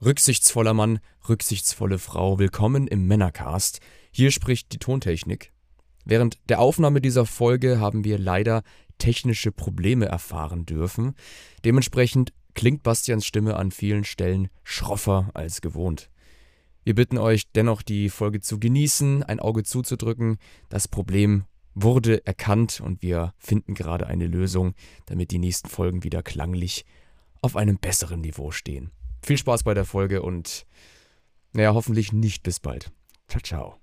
Rücksichtsvoller Mann, rücksichtsvolle Frau, willkommen im Männercast. Hier spricht die Tontechnik. Während der Aufnahme dieser Folge haben wir leider technische Probleme erfahren dürfen. Dementsprechend klingt Bastians Stimme an vielen Stellen schroffer als gewohnt. Wir bitten euch dennoch, die Folge zu genießen, ein Auge zuzudrücken. Das Problem wurde erkannt und wir finden gerade eine Lösung, damit die nächsten Folgen wieder klanglich auf einem besseren Niveau stehen. Viel Spaß bei der Folge und naja, hoffentlich nicht bis bald. Ciao, ciao.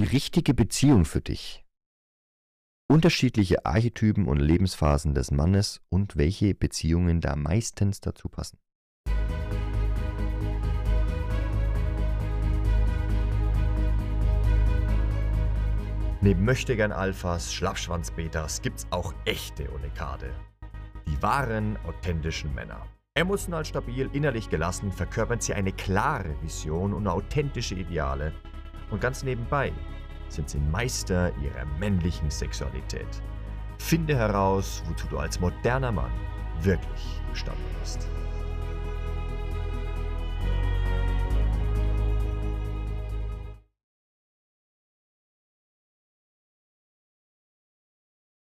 Die richtige Beziehung für dich. Unterschiedliche Archetypen und Lebensphasen des Mannes und welche Beziehungen da meistens dazu passen. Neben Möchtegern Alphas, Schlappschwanz-Betas gibt's auch echte Unikade. Die wahren, authentischen Männer. Emotional stabil, innerlich gelassen verkörpern sie eine klare Vision und authentische Ideale. Und ganz nebenbei sind sie Meister ihrer männlichen Sexualität. Finde heraus, wozu du als moderner Mann wirklich gestanden bist.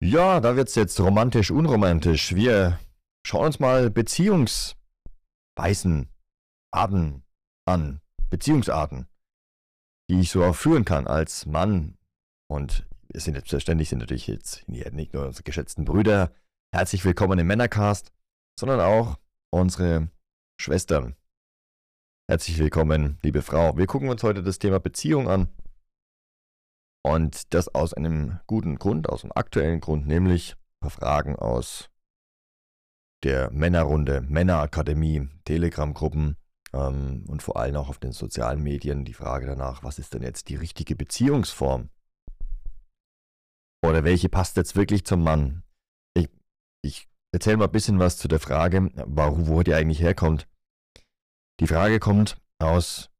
Ja, da wird's jetzt romantisch, unromantisch. Wir schauen uns mal Beziehungsweisen, Arten an. Beziehungsarten, die ich so auch führen kann als Mann. Und es sind selbstverständlich sind natürlich jetzt nicht nur unsere geschätzten Brüder. Herzlich willkommen im Männercast, sondern auch unsere Schwestern. Herzlich willkommen, liebe Frau. Wir gucken uns heute das Thema Beziehung an. Und das aus einem guten Grund, aus einem aktuellen Grund, nämlich ein paar Fragen aus der Männerrunde, Männerakademie, Telegram-Gruppen ähm, und vor allem auch auf den sozialen Medien die Frage danach, was ist denn jetzt die richtige Beziehungsform? Oder welche passt jetzt wirklich zum Mann? Ich, ich erzähle mal ein bisschen was zu der Frage, warum, wo die eigentlich herkommt. Die Frage kommt aus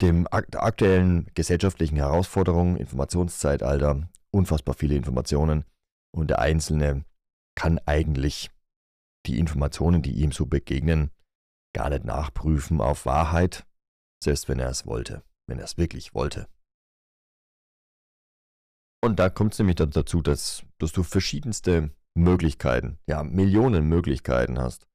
dem aktuellen gesellschaftlichen Herausforderungen, Informationszeitalter, unfassbar viele Informationen und der Einzelne kann eigentlich die Informationen, die ihm so begegnen, gar nicht nachprüfen auf Wahrheit, selbst wenn er es wollte, wenn er es wirklich wollte. Und da kommt es nämlich dazu, dass, dass du verschiedenste Möglichkeiten, ja, Millionen Möglichkeiten hast,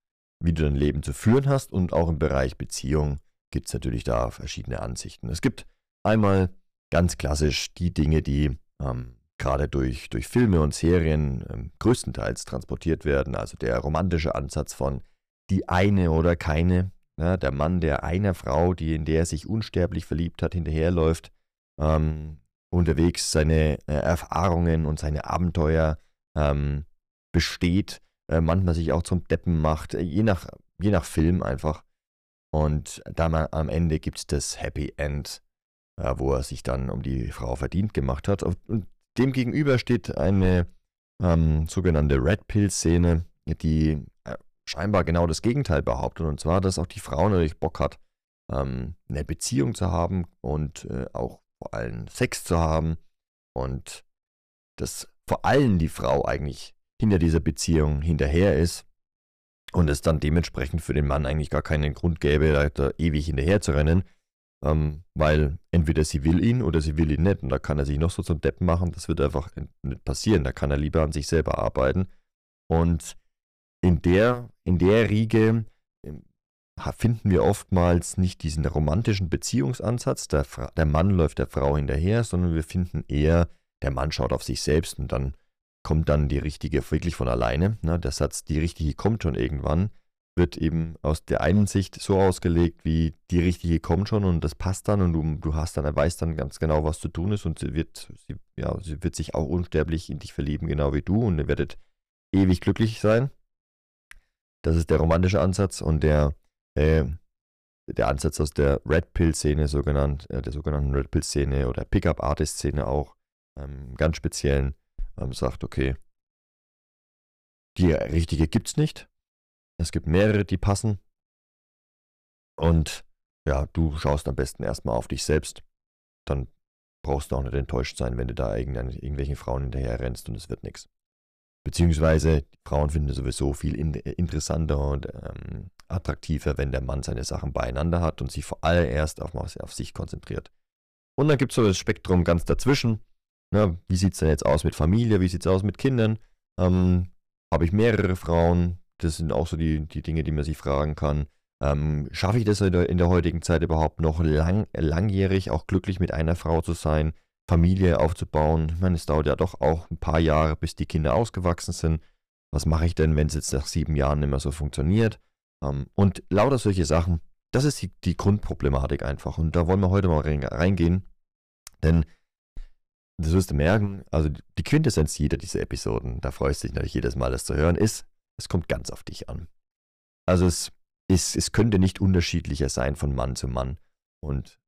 wie du dein Leben zu führen hast und auch im Bereich Beziehung gibt es natürlich da verschiedene Ansichten. Es gibt einmal ganz klassisch die Dinge, die ähm, gerade durch, durch Filme und Serien ähm, größtenteils transportiert werden. Also der romantische Ansatz von die eine oder keine, ja, der Mann, der einer Frau, die in der er sich unsterblich verliebt hat, hinterherläuft, ähm, unterwegs seine äh, Erfahrungen und seine Abenteuer ähm, besteht, äh, manchmal sich auch zum Deppen macht, äh, je nach, je nach Film einfach. Und dann am Ende gibt es das Happy End, äh, wo er sich dann um die Frau verdient gemacht hat. Und Demgegenüber steht eine ähm, sogenannte Red Pill-Szene, die äh, scheinbar genau das Gegenteil behauptet. Und zwar, dass auch die Frau natürlich Bock hat, ähm, eine Beziehung zu haben und äh, auch vor allem Sex zu haben. Und dass vor allem die Frau eigentlich hinter dieser Beziehung hinterher ist. Und es dann dementsprechend für den Mann eigentlich gar keinen Grund gäbe, da, da ewig hinterher zu rennen. Ähm, weil entweder sie will ihn oder sie will ihn nicht. Und da kann er sich noch so zum Deppen machen. Das wird einfach nicht passieren. Da kann er lieber an sich selber arbeiten. Und in der, in der Riege ähm, finden wir oftmals nicht diesen romantischen Beziehungsansatz, der, der Mann läuft der Frau hinterher, sondern wir finden eher, der Mann schaut auf sich selbst und dann kommt dann die richtige wirklich von alleine. Ne? Der Satz, die richtige kommt schon irgendwann wird eben aus der einen Sicht so ausgelegt, wie die richtige kommt schon und das passt dann und du, du hast dann, er weiß dann ganz genau, was zu tun ist und sie wird, sie, ja, sie wird sich auch unsterblich in dich verlieben, genau wie du und ihr werdet ewig glücklich sein. Das ist der romantische Ansatz und der, äh, der Ansatz aus der Red Pill-Szene, sogenannt, äh, der sogenannten Red Pill-Szene oder Pickup-Artist-Szene auch, ähm, ganz speziellen, ähm, sagt, okay, die richtige gibt's nicht, es gibt mehrere, die passen. Und ja, du schaust am besten erstmal auf dich selbst. Dann brauchst du auch nicht enttäuscht sein, wenn du da irgendwelchen Frauen hinterher rennst und es wird nichts. Beziehungsweise Frauen finden sowieso viel in, interessanter und ähm, attraktiver, wenn der Mann seine Sachen beieinander hat und sich vor allem erst auf, auf sich konzentriert. Und dann gibt es so das Spektrum ganz dazwischen. Na, wie sieht es denn jetzt aus mit Familie? Wie sieht es aus mit Kindern? Ähm, Habe ich mehrere Frauen? Das sind auch so die, die Dinge, die man sich fragen kann. Ähm, Schaffe ich das in der, in der, heutigen Zeit überhaupt noch lang, langjährig auch glücklich mit einer Frau zu sein, Familie aufzubauen? Ich meine, es dauert ja doch auch ein paar Jahre, bis die Kinder ausgewachsen sind. Was mache ich denn, wenn es jetzt nach sieben Jahren nicht mehr so funktioniert? Ähm, und lauter solche Sachen. Das ist die, die, Grundproblematik einfach. Und da wollen wir heute mal reingehen. Denn das wirst du merken, also die Quintessenz jeder dieser Episoden, da freust du dich natürlich jedes Mal, das zu hören, ist, es kommt ganz auf dich an. Also es, ist, es könnte nicht unterschiedlicher sein von Mann zu Mann und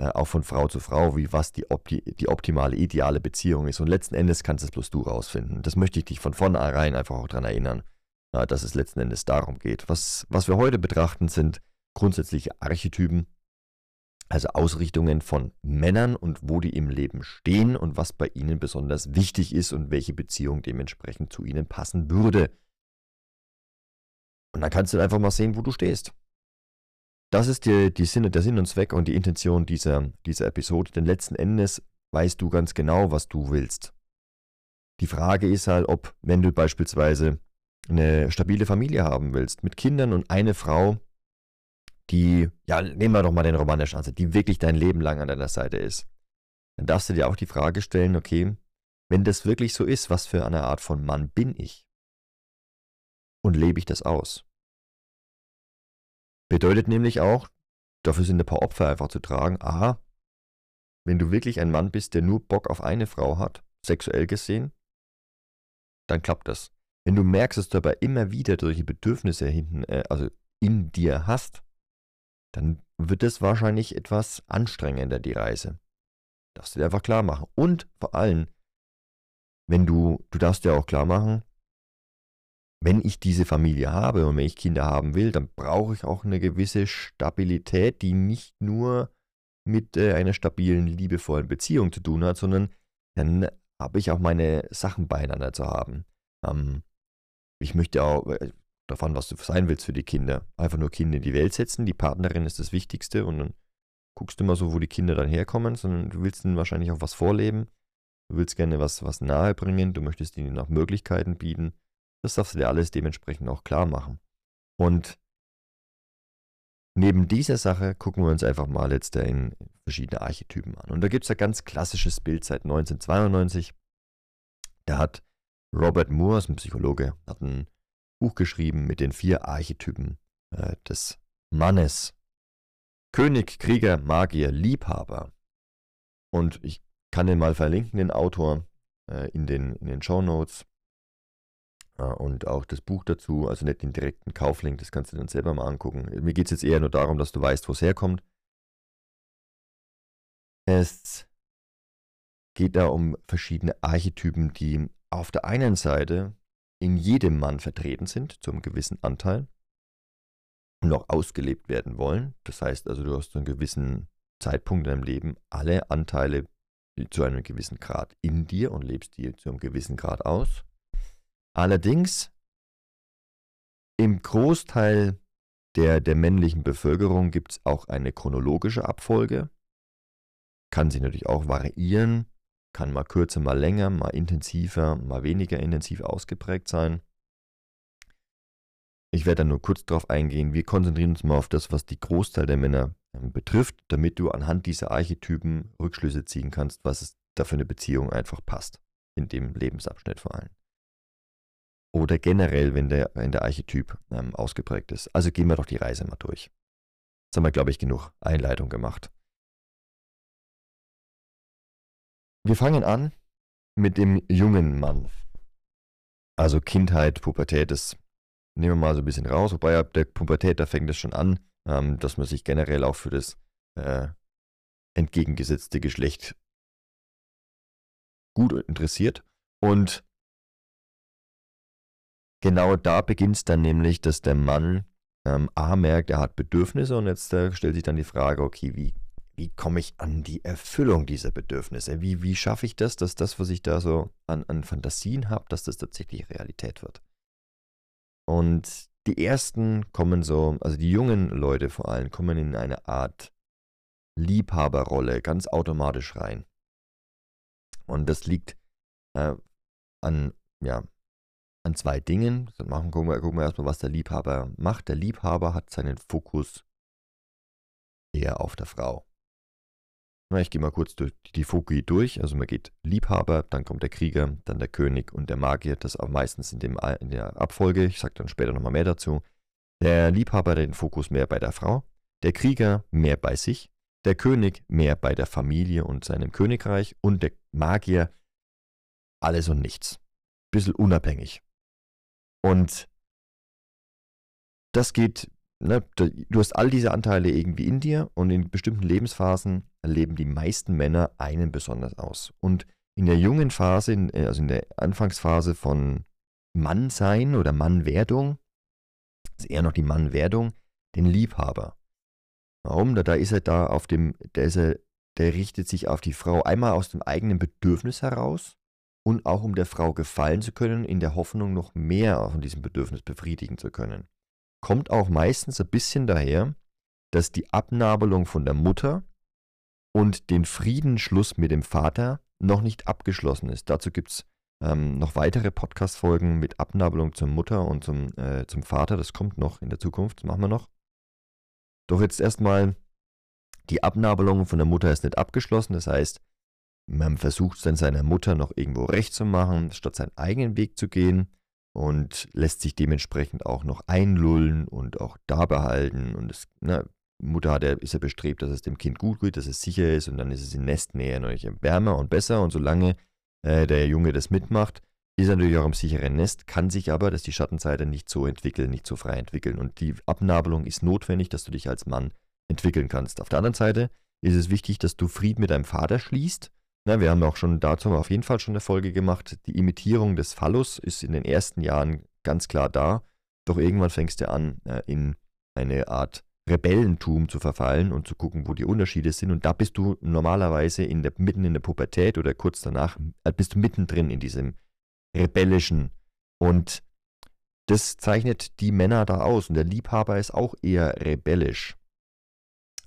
äh, auch von Frau zu Frau, wie was die, opti die optimale, ideale Beziehung ist. Und letzten Endes kannst es bloß du rausfinden. Das möchte ich dich von vornherein einfach auch daran erinnern, äh, dass es letzten Endes darum geht. Was, was wir heute betrachten, sind grundsätzliche Archetypen, also Ausrichtungen von Männern und wo die im Leben stehen und was bei ihnen besonders wichtig ist und welche Beziehung dementsprechend zu ihnen passen würde. Und dann kannst du einfach mal sehen, wo du stehst. Das ist die, die Sinne, der Sinn und Zweck und die Intention dieser, dieser Episode, denn letzten Endes weißt du ganz genau, was du willst. Die Frage ist halt, ob, wenn du beispielsweise eine stabile Familie haben willst, mit Kindern und eine Frau, die, ja, nehmen wir doch mal den romanischen Ansatz, die wirklich dein Leben lang an deiner Seite ist, dann darfst du dir auch die Frage stellen, okay, wenn das wirklich so ist, was für eine Art von Mann bin ich? Und lebe ich das aus? Bedeutet nämlich auch, dafür sind ein paar Opfer einfach zu tragen, aha, wenn du wirklich ein Mann bist, der nur Bock auf eine Frau hat, sexuell gesehen, dann klappt das. Wenn du merkst, dass du aber immer wieder solche Bedürfnisse hinten, äh, also in dir hast, dann wird es wahrscheinlich etwas anstrengender, die Reise. Darfst du dir einfach klar machen. Und vor allem, wenn du, du darfst dir auch klar machen, wenn ich diese Familie habe und wenn ich Kinder haben will, dann brauche ich auch eine gewisse Stabilität, die nicht nur mit äh, einer stabilen, liebevollen Beziehung zu tun hat, sondern dann habe ich auch meine Sachen beieinander zu haben. Ähm, ich möchte auch, äh, davon, was du sein willst für die Kinder. Einfach nur Kinder in die Welt setzen, die Partnerin ist das Wichtigste und dann guckst du mal so, wo die Kinder dann herkommen, sondern du willst ihnen wahrscheinlich auch was vorleben. Du willst gerne was, was nahe bringen, du möchtest ihnen auch Möglichkeiten bieten. Das darfst du dir alles dementsprechend auch klar machen. Und neben dieser Sache gucken wir uns einfach mal jetzt in verschiedene Archetypen an. Und da gibt es ein ganz klassisches Bild seit 1992. Da hat Robert Moore, ein Psychologe, hat ein Buch geschrieben mit den vier Archetypen äh, des Mannes. König, Krieger, Magier, Liebhaber. Und ich kann den mal verlinken, den Autor, äh, in den, in den Show Notes. Und auch das Buch dazu, also nicht den direkten Kauflink, das kannst du dann selber mal angucken. Mir geht es jetzt eher nur darum, dass du weißt, wo es herkommt. Es geht da um verschiedene Archetypen, die auf der einen Seite in jedem Mann vertreten sind, zum gewissen Anteil, und auch ausgelebt werden wollen. Das heißt also, du hast zu einem gewissen Zeitpunkt in deinem Leben alle Anteile zu einem gewissen Grad in dir und lebst die zu einem gewissen Grad aus. Allerdings im Großteil der, der männlichen Bevölkerung gibt es auch eine chronologische Abfolge. Kann sich natürlich auch variieren kann mal kürzer, mal länger, mal intensiver, mal weniger intensiv ausgeprägt sein. Ich werde da nur kurz darauf eingehen. Wir konzentrieren uns mal auf das, was die Großteil der Männer ähm, betrifft, damit du anhand dieser Archetypen Rückschlüsse ziehen kannst, was es da für eine Beziehung einfach passt. In dem Lebensabschnitt vor allem. Oder generell, wenn der, wenn der Archetyp ähm, ausgeprägt ist. Also gehen wir doch die Reise mal durch. Jetzt haben wir, glaube ich, genug Einleitung gemacht. Wir fangen an mit dem jungen Mann. Also Kindheit, Pubertät, das nehmen wir mal so ein bisschen raus. Wobei ab der Pubertät, da fängt es schon an, ähm, dass man sich generell auch für das äh, entgegengesetzte Geschlecht gut interessiert. Und genau da beginnt es dann nämlich, dass der Mann ähm, A merkt, er hat Bedürfnisse und jetzt äh, stellt sich dann die Frage, okay, wie wie komme ich an die Erfüllung dieser Bedürfnisse? Wie, wie schaffe ich das, dass das, was ich da so an, an Fantasien habe, dass das tatsächlich Realität wird? Und die ersten kommen so, also die jungen Leute vor allem, kommen in eine Art Liebhaberrolle ganz automatisch rein. Und das liegt äh, an, ja, an zwei Dingen. Dann machen, gucken, wir, gucken wir erstmal, was der Liebhaber macht. Der Liebhaber hat seinen Fokus eher auf der Frau. Na, ich gehe mal kurz durch die Foki durch. Also man geht Liebhaber, dann kommt der Krieger, dann der König und der Magier. Das auch meistens in, dem, in der Abfolge. Ich sage dann später nochmal mehr dazu. Der Liebhaber den Fokus mehr bei der Frau, der Krieger mehr bei sich, der König mehr bei der Familie und seinem Königreich und der Magier alles und nichts. Bisschen unabhängig. Und das geht, ne, du hast all diese Anteile irgendwie in dir und in bestimmten Lebensphasen erleben die meisten Männer einen besonders aus. Und in der jungen Phase, also in der Anfangsphase von Mannsein oder Mannwerdung, ist eher noch die Mannwerdung, den Liebhaber. Warum? Da, da ist er da auf dem, der er, der richtet sich auf die Frau einmal aus dem eigenen Bedürfnis heraus und auch um der Frau gefallen zu können, in der Hoffnung, noch mehr von diesem Bedürfnis befriedigen zu können. Kommt auch meistens ein bisschen daher, dass die Abnabelung von der Mutter und den Friedensschluss mit dem Vater noch nicht abgeschlossen ist. Dazu gibt es ähm, noch weitere Podcast-Folgen mit Abnabelung zur Mutter und zum, äh, zum Vater. Das kommt noch in der Zukunft, das machen wir noch. Doch jetzt erstmal, die Abnabelung von der Mutter ist nicht abgeschlossen. Das heißt, man versucht es dann seiner Mutter noch irgendwo recht zu machen, statt seinen eigenen Weg zu gehen und lässt sich dementsprechend auch noch einlullen und auch da behalten. Und es, na, Mutter hat ja, ist ja bestrebt, dass es dem Kind gut geht, dass es sicher ist und dann ist es in Nestnähe natürlich wärmer und besser. Und solange äh, der Junge das mitmacht, ist er natürlich auch im sicheren Nest, kann sich aber, dass die Schattenseite nicht so entwickeln, nicht so frei entwickeln. Und die Abnabelung ist notwendig, dass du dich als Mann entwickeln kannst. Auf der anderen Seite ist es wichtig, dass du Frieden mit deinem Vater schließt. Na, wir haben auch schon dazu auf jeden Fall schon eine Folge gemacht. Die Imitierung des Phallus ist in den ersten Jahren ganz klar da. Doch irgendwann fängst du an, äh, in eine Art Rebellentum zu verfallen und zu gucken, wo die Unterschiede sind. Und da bist du normalerweise in der, mitten in der Pubertät oder kurz danach, äh, bist du mittendrin in diesem rebellischen. Und das zeichnet die Männer da aus. Und der Liebhaber ist auch eher rebellisch.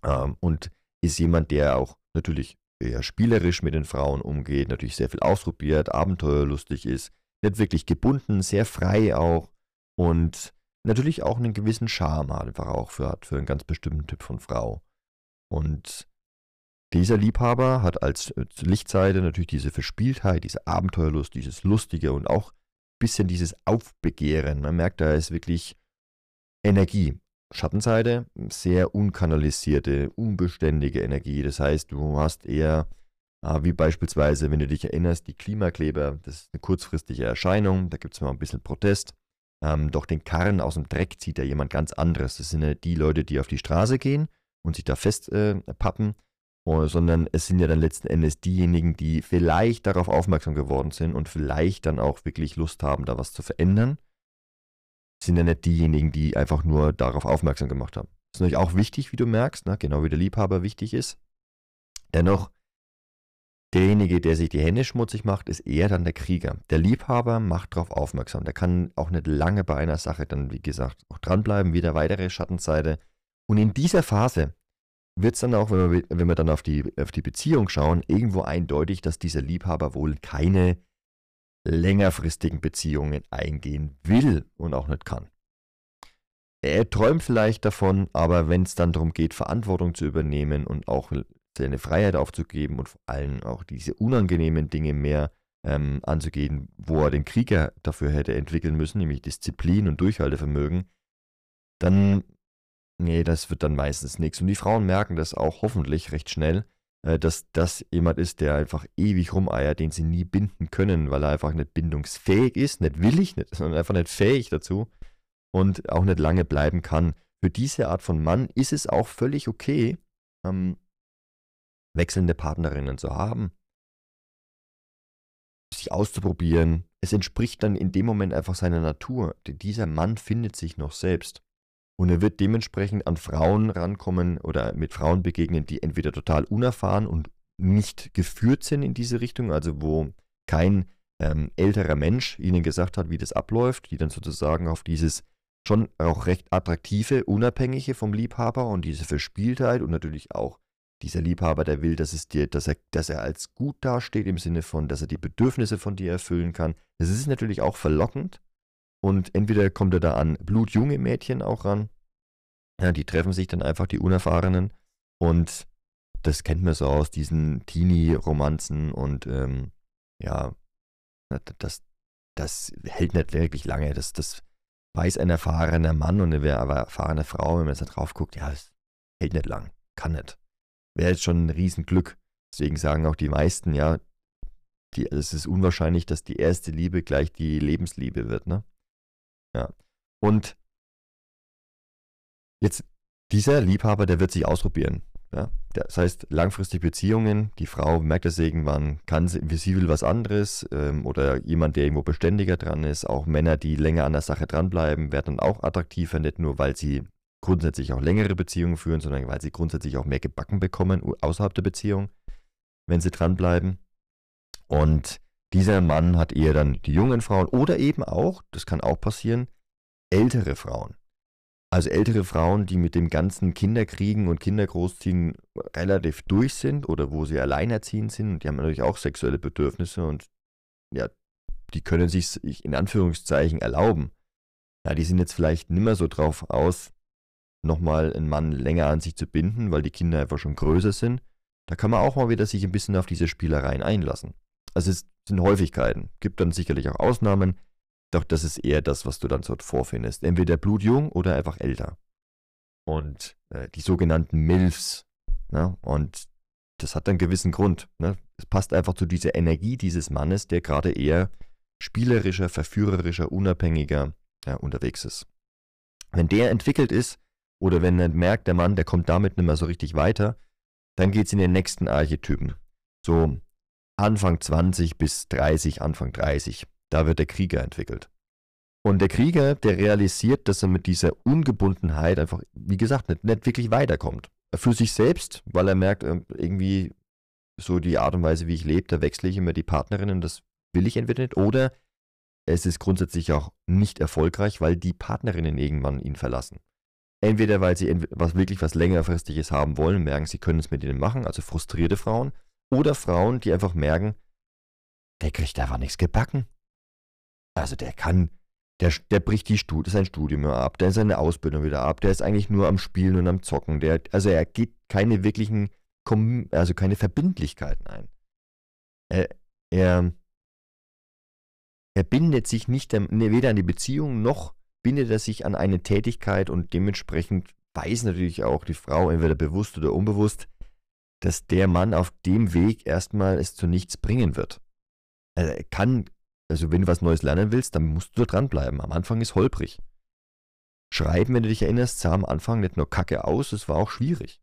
Ähm, und ist jemand, der auch natürlich eher spielerisch mit den Frauen umgeht, natürlich sehr viel ausprobiert, abenteuerlustig ist, nicht wirklich gebunden, sehr frei auch und natürlich auch einen gewissen Charme einfach auch für, hat für einen ganz bestimmten Typ von Frau. Und dieser Liebhaber hat als Lichtseite natürlich diese Verspieltheit, diese Abenteuerlust, dieses Lustige und auch ein bisschen dieses Aufbegehren. Man merkt, da ist wirklich Energie. Schattenseite, sehr unkanalisierte, unbeständige Energie. Das heißt, du hast eher, äh, wie beispielsweise, wenn du dich erinnerst, die Klimakleber, das ist eine kurzfristige Erscheinung, da gibt es mal ein bisschen Protest. Ähm, doch den Karren aus dem Dreck zieht da jemand ganz anderes. Das sind ja die Leute, die auf die Straße gehen und sich da festpappen, äh, oh, sondern es sind ja dann letzten Endes diejenigen, die vielleicht darauf aufmerksam geworden sind und vielleicht dann auch wirklich Lust haben, da was zu verändern. Sind ja nicht diejenigen, die einfach nur darauf aufmerksam gemacht haben. Das ist natürlich auch wichtig, wie du merkst, ne? genau wie der Liebhaber wichtig ist. Dennoch Derjenige, der sich die Hände schmutzig macht, ist eher dann der Krieger. Der Liebhaber macht darauf aufmerksam. Der kann auch nicht lange bei einer Sache dann, wie gesagt, auch dranbleiben, wieder weitere Schattenseite. Und in dieser Phase wird es dann auch, wenn wir, wenn wir dann auf die, auf die Beziehung schauen, irgendwo eindeutig, dass dieser Liebhaber wohl keine längerfristigen Beziehungen eingehen will und auch nicht kann. Er träumt vielleicht davon, aber wenn es dann darum geht, Verantwortung zu übernehmen und auch seine Freiheit aufzugeben und vor allem auch diese unangenehmen Dinge mehr ähm, anzugehen, wo er den Krieger dafür hätte entwickeln müssen, nämlich Disziplin und Durchhaltevermögen, dann, nee, das wird dann meistens nichts. Und die Frauen merken das auch hoffentlich recht schnell, dass das jemand ist, der einfach ewig rumeiert, den sie nie binden können, weil er einfach nicht bindungsfähig ist, nicht willig, nicht, sondern einfach nicht fähig dazu und auch nicht lange bleiben kann. Für diese Art von Mann ist es auch völlig okay, ähm, wechselnde Partnerinnen zu haben, sich auszuprobieren. Es entspricht dann in dem Moment einfach seiner Natur. Dieser Mann findet sich noch selbst. Und er wird dementsprechend an Frauen rankommen oder mit Frauen begegnen, die entweder total unerfahren und nicht geführt sind in diese Richtung, also wo kein ähm, älterer Mensch ihnen gesagt hat, wie das abläuft, die dann sozusagen auf dieses schon auch recht attraktive, unabhängige vom Liebhaber und diese Verspieltheit und natürlich auch dieser Liebhaber, der will, dass es dir, dass er, dass er als gut dasteht im Sinne von, dass er die Bedürfnisse von dir erfüllen kann. Das ist natürlich auch verlockend. Und entweder kommt er da an blutjunge Mädchen auch ran, ja, die treffen sich dann einfach, die Unerfahrenen. Und das kennt man so aus diesen Teenie-Romanzen und ähm, ja, das, das hält nicht wirklich lange. Das, das weiß ein erfahrener Mann und eine erfahrene Frau, wenn man jetzt da drauf guckt, ja, das hält nicht lang, kann nicht wäre jetzt schon ein Riesenglück. Deswegen sagen auch die meisten, ja, die, es ist unwahrscheinlich, dass die erste Liebe gleich die Lebensliebe wird, ne? Ja. Und jetzt, dieser Liebhaber, der wird sich ausprobieren. Ja? Das heißt, langfristige Beziehungen, die Frau merkt das irgendwann, kann sie, sie will was anderes ähm, oder jemand, der irgendwo beständiger dran ist. Auch Männer, die länger an der Sache dranbleiben, werden dann auch attraktiver, nicht nur, weil sie grundsätzlich auch längere Beziehungen führen, sondern weil sie grundsätzlich auch mehr gebacken bekommen außerhalb der Beziehung, wenn sie dranbleiben. Und dieser Mann hat eher dann die jungen Frauen oder eben auch, das kann auch passieren, ältere Frauen. Also ältere Frauen, die mit dem ganzen Kinderkriegen und Kindergroßziehen relativ durch sind oder wo sie alleinerziehend sind. Die haben natürlich auch sexuelle Bedürfnisse und ja, die können sich in Anführungszeichen erlauben. Ja, die sind jetzt vielleicht nicht mehr so drauf aus, nochmal einen Mann länger an sich zu binden, weil die Kinder einfach schon größer sind. Da kann man auch mal wieder sich ein bisschen auf diese Spielereien einlassen. Also es sind Häufigkeiten. Gibt dann sicherlich auch Ausnahmen, doch das ist eher das, was du dann dort vorfindest. Entweder blutjung oder einfach älter. Und äh, die sogenannten MILFs. Ne? Und das hat einen gewissen Grund. Ne? Es passt einfach zu dieser Energie dieses Mannes, der gerade eher spielerischer, verführerischer, unabhängiger ja, unterwegs ist. Wenn der entwickelt ist, oder wenn er merkt, der Mann, der kommt damit nicht mehr so richtig weiter, dann geht es in den nächsten Archetypen. So Anfang 20 bis 30, Anfang 30. Da wird der Krieger entwickelt. Und der Krieger, der realisiert, dass er mit dieser Ungebundenheit einfach, wie gesagt, nicht, nicht wirklich weiterkommt. Für sich selbst, weil er merkt, ähm, irgendwie so die Art und Weise, wie ich lebe, da wechsle ich immer die Partnerinnen, das will ich entweder nicht. Oder es ist grundsätzlich auch nicht erfolgreich, weil die Partnerinnen irgendwann ihn verlassen. Entweder weil sie was wirklich was längerfristiges haben wollen, merken, sie können es mit ihnen machen, also frustrierte Frauen, oder Frauen, die einfach merken, der kriegt einfach nichts gebacken. Also der kann, der, der bricht die Stud sein Studium ab, der ist seine Ausbildung wieder ab, der ist eigentlich nur am Spielen und am Zocken, der, also er geht keine wirklichen, also keine Verbindlichkeiten ein. Er, er, er bindet sich nicht weder an die Beziehung noch bindet er sich an eine Tätigkeit und dementsprechend weiß natürlich auch die Frau, entweder bewusst oder unbewusst, dass der Mann auf dem Weg erstmal es zu nichts bringen wird. Er kann, also wenn du was Neues lernen willst, dann musst du dranbleiben. Am Anfang ist holprig. Schreiben, wenn du dich erinnerst, sah am Anfang nicht nur kacke aus, es war auch schwierig.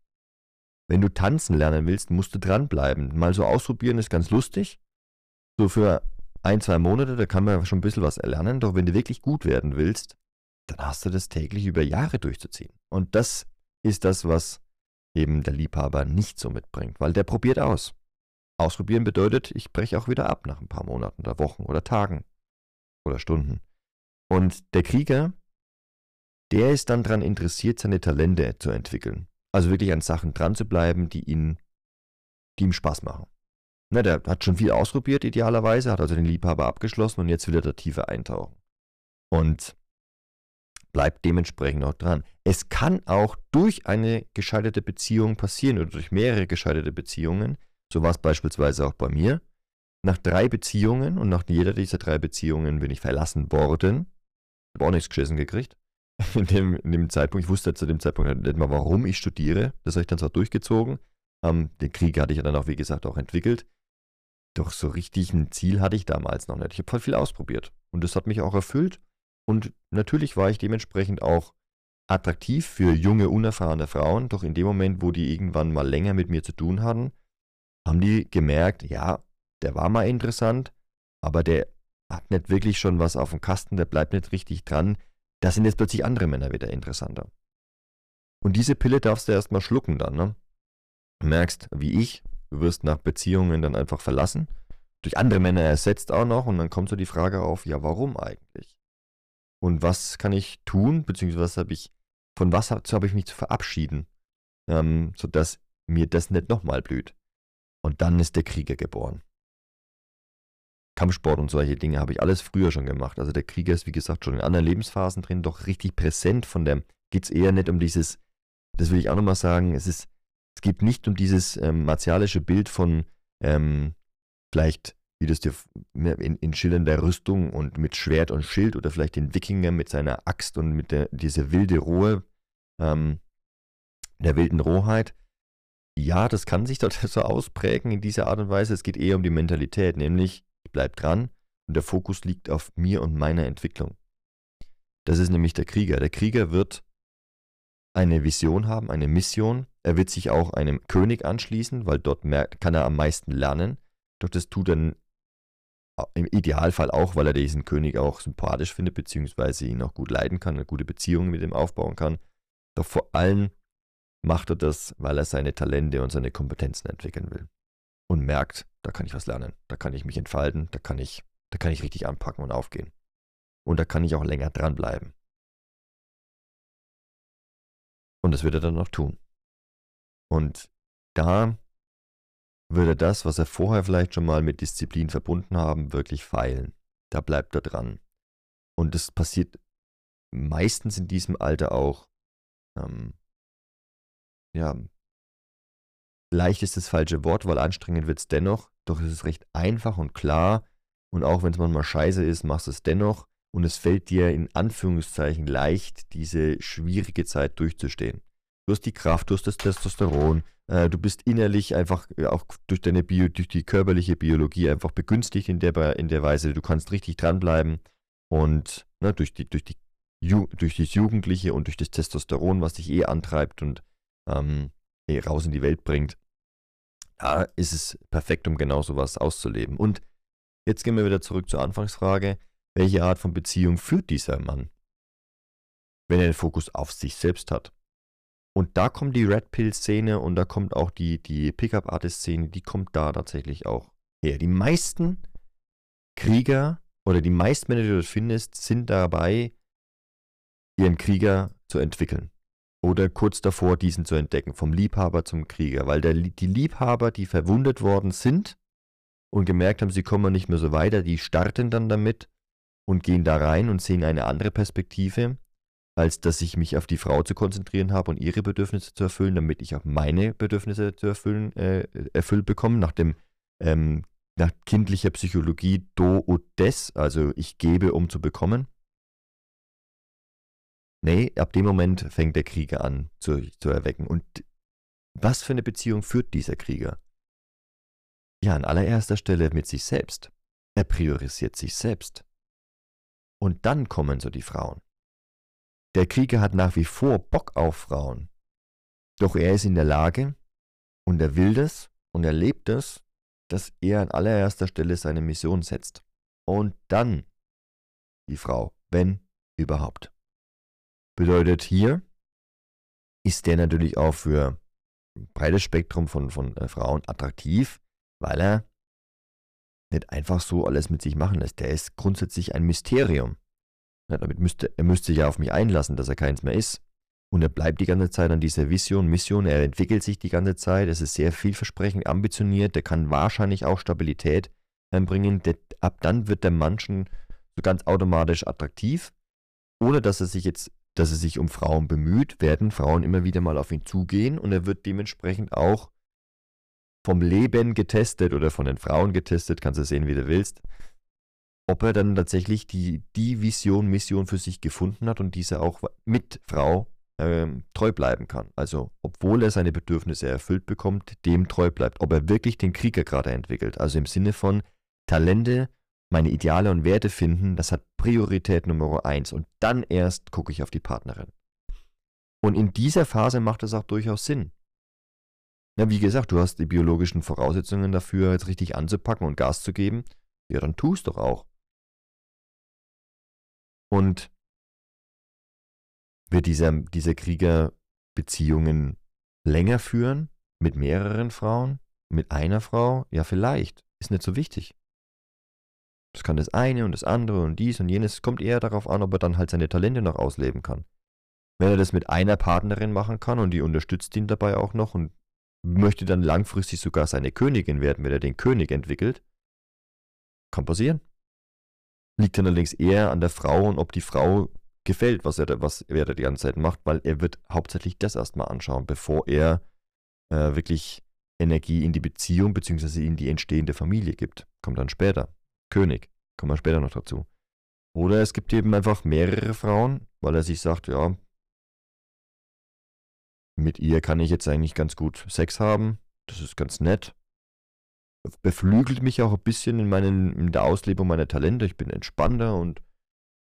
Wenn du tanzen lernen willst, musst du dranbleiben. Mal so ausprobieren ist ganz lustig. So für ein, zwei Monate, da kann man schon ein bisschen was erlernen. Doch wenn du wirklich gut werden willst, dann hast du das täglich über Jahre durchzuziehen. Und das ist das, was eben der Liebhaber nicht so mitbringt, weil der probiert aus. Ausprobieren bedeutet, ich breche auch wieder ab nach ein paar Monaten oder Wochen oder Tagen oder Stunden. Und der Krieger, der ist dann daran interessiert, seine Talente zu entwickeln. Also wirklich an Sachen dran zu bleiben, die ihn, die ihm Spaß machen. Na, der hat schon viel ausprobiert, idealerweise, hat also den Liebhaber abgeschlossen und jetzt will er da tiefer eintauchen. Und bleibt dementsprechend auch dran. Es kann auch durch eine gescheiterte Beziehung passieren oder durch mehrere gescheiterte Beziehungen. So war es beispielsweise auch bei mir. Nach drei Beziehungen und nach jeder dieser drei Beziehungen bin ich verlassen worden. Ich habe auch nichts geschissen gekriegt. In dem, in dem Zeitpunkt, ich wusste zu dem Zeitpunkt nicht mal, warum ich studiere. Das habe ich dann zwar durchgezogen. Ähm, den Krieg hatte ich dann auch, wie gesagt, auch entwickelt. Doch so richtig ein Ziel hatte ich damals noch nicht. Ich habe voll viel ausprobiert. Und das hat mich auch erfüllt. Und natürlich war ich dementsprechend auch attraktiv für junge, unerfahrene Frauen, doch in dem Moment, wo die irgendwann mal länger mit mir zu tun hatten, haben die gemerkt, ja, der war mal interessant, aber der hat nicht wirklich schon was auf dem Kasten, der bleibt nicht richtig dran. Da sind jetzt plötzlich andere Männer wieder interessanter. Und diese Pille darfst du erstmal schlucken dann, ne? Du merkst, wie ich, du wirst nach Beziehungen dann einfach verlassen, durch andere Männer ersetzt auch noch und dann kommt so die Frage auf, ja, warum eigentlich? Und was kann ich tun, beziehungsweise habe ich, von was habe ich mich zu verabschieden, ähm, sodass mir das nicht nochmal blüht. Und dann ist der Krieger geboren. Kampfsport und solche Dinge habe ich alles früher schon gemacht. Also der Krieger ist, wie gesagt, schon in anderen Lebensphasen drin, doch richtig präsent. Von dem geht es eher nicht um dieses, das will ich auch nochmal sagen, es ist, es geht nicht um dieses ähm, martialische Bild von ähm, vielleicht, wie das dir in, in schillernder Rüstung und mit Schwert und Schild oder vielleicht den Wikinger mit seiner Axt und mit der, dieser wilde Rohe, ähm, der wilden Rohheit. Ja, das kann sich dort so ausprägen in dieser Art und Weise. Es geht eher um die Mentalität, nämlich ich bleibe dran und der Fokus liegt auf mir und meiner Entwicklung. Das ist nämlich der Krieger. Der Krieger wird eine Vision haben, eine Mission. Er wird sich auch einem König anschließen, weil dort kann er am meisten lernen. Doch das tut er im Idealfall auch, weil er diesen König auch sympathisch findet, beziehungsweise ihn auch gut leiden kann, eine gute Beziehung mit ihm aufbauen kann. Doch vor allem macht er das, weil er seine Talente und seine Kompetenzen entwickeln will. Und merkt, da kann ich was lernen, da kann ich mich entfalten, da kann ich, da kann ich richtig anpacken und aufgehen. Und da kann ich auch länger dranbleiben. Und das wird er dann noch tun. Und da würde das, was er vorher vielleicht schon mal mit Disziplin verbunden haben, wirklich feilen. Da bleibt er dran. Und das passiert meistens in diesem Alter auch, ähm, ja, leicht ist das falsche Wort, weil anstrengend wird es dennoch, doch es ist recht einfach und klar. Und auch wenn es manchmal scheiße ist, machst du es dennoch. Und es fällt dir in Anführungszeichen leicht, diese schwierige Zeit durchzustehen. Du hast die Kraft, du hast das Testosteron, äh, du bist innerlich einfach äh, auch durch deine Bio, durch die körperliche Biologie einfach begünstigt in der, in der Weise, du kannst richtig dranbleiben und ne, durch, die, durch, die, durch das Jugendliche und durch das Testosteron, was dich eh antreibt und ähm, eh raus in die Welt bringt, da ist es perfekt, um genau sowas auszuleben. Und jetzt gehen wir wieder zurück zur Anfangsfrage, welche Art von Beziehung führt dieser Mann, wenn er den Fokus auf sich selbst hat? Und da kommt die Red Pill-Szene und da kommt auch die, die Pickup-Artist-Szene, die kommt da tatsächlich auch her. Die meisten Krieger oder die meisten Männer, die du findest, sind dabei, ihren Krieger zu entwickeln. Oder kurz davor, diesen zu entdecken, vom Liebhaber zum Krieger. Weil der, die Liebhaber, die verwundet worden sind und gemerkt haben, sie kommen nicht mehr so weiter, die starten dann damit und gehen da rein und sehen eine andere Perspektive als dass ich mich auf die Frau zu konzentrieren habe und ihre Bedürfnisse zu erfüllen, damit ich auch meine Bedürfnisse zu erfüllen, äh, erfüllt bekomme, nach dem ähm, nach kindlicher Psychologie do und des, also ich gebe, um zu bekommen. Nee, ab dem Moment fängt der Krieger an zu, zu erwecken. Und was für eine Beziehung führt dieser Krieger? Ja, an allererster Stelle mit sich selbst. Er priorisiert sich selbst. Und dann kommen so die Frauen. Der Krieger hat nach wie vor Bock auf Frauen. Doch er ist in der Lage, und er will das, und er lebt es, dass er an allererster Stelle seine Mission setzt. Und dann die Frau, wenn überhaupt. Bedeutet hier, ist der natürlich auch für ein breites Spektrum von, von äh, Frauen attraktiv, weil er nicht einfach so alles mit sich machen lässt. Der ist grundsätzlich ein Mysterium. Ja, damit müsste, er müsste ja auf mich einlassen, dass er keins mehr ist. Und er bleibt die ganze Zeit an dieser Vision, Mission, er entwickelt sich die ganze Zeit, es ist sehr vielversprechend, ambitioniert, der kann wahrscheinlich auch Stabilität einbringen. Der, ab dann wird der Mann schon so ganz automatisch attraktiv, ohne dass er sich jetzt, dass er sich um Frauen bemüht, werden Frauen immer wieder mal auf ihn zugehen. Und er wird dementsprechend auch vom Leben getestet oder von den Frauen getestet, kannst du sehen, wie du willst, ob er dann tatsächlich die, die Vision, Mission für sich gefunden hat und diese auch mit Frau ähm, treu bleiben kann. Also, obwohl er seine Bedürfnisse erfüllt bekommt, dem treu bleibt. Ob er wirklich den Krieger gerade entwickelt. Also im Sinne von Talente, meine Ideale und Werte finden, das hat Priorität Nummer eins. Und dann erst gucke ich auf die Partnerin. Und in dieser Phase macht es auch durchaus Sinn. Na, wie gesagt, du hast die biologischen Voraussetzungen dafür, jetzt richtig anzupacken und Gas zu geben. Ja, dann tu es doch auch. Und wird dieser, dieser Krieger Beziehungen länger führen? Mit mehreren Frauen? Mit einer Frau? Ja, vielleicht. Ist nicht so wichtig. Das kann das eine und das andere und dies und jenes. Es kommt eher darauf an, ob er dann halt seine Talente noch ausleben kann. Wenn er das mit einer Partnerin machen kann und die unterstützt ihn dabei auch noch und möchte dann langfristig sogar seine Königin werden, wenn er den König entwickelt, kann passieren. Liegt dann allerdings eher an der Frau und ob die Frau gefällt, was er, da, was er da die ganze Zeit macht, weil er wird hauptsächlich das erstmal anschauen, bevor er äh, wirklich Energie in die Beziehung bzw. in die entstehende Familie gibt. Kommt dann später. König, kommen wir später noch dazu. Oder es gibt eben einfach mehrere Frauen, weil er sich sagt, ja, mit ihr kann ich jetzt eigentlich ganz gut Sex haben, das ist ganz nett. Beflügelt mich auch ein bisschen in, meinen, in der Auslebung meiner Talente. Ich bin entspannter und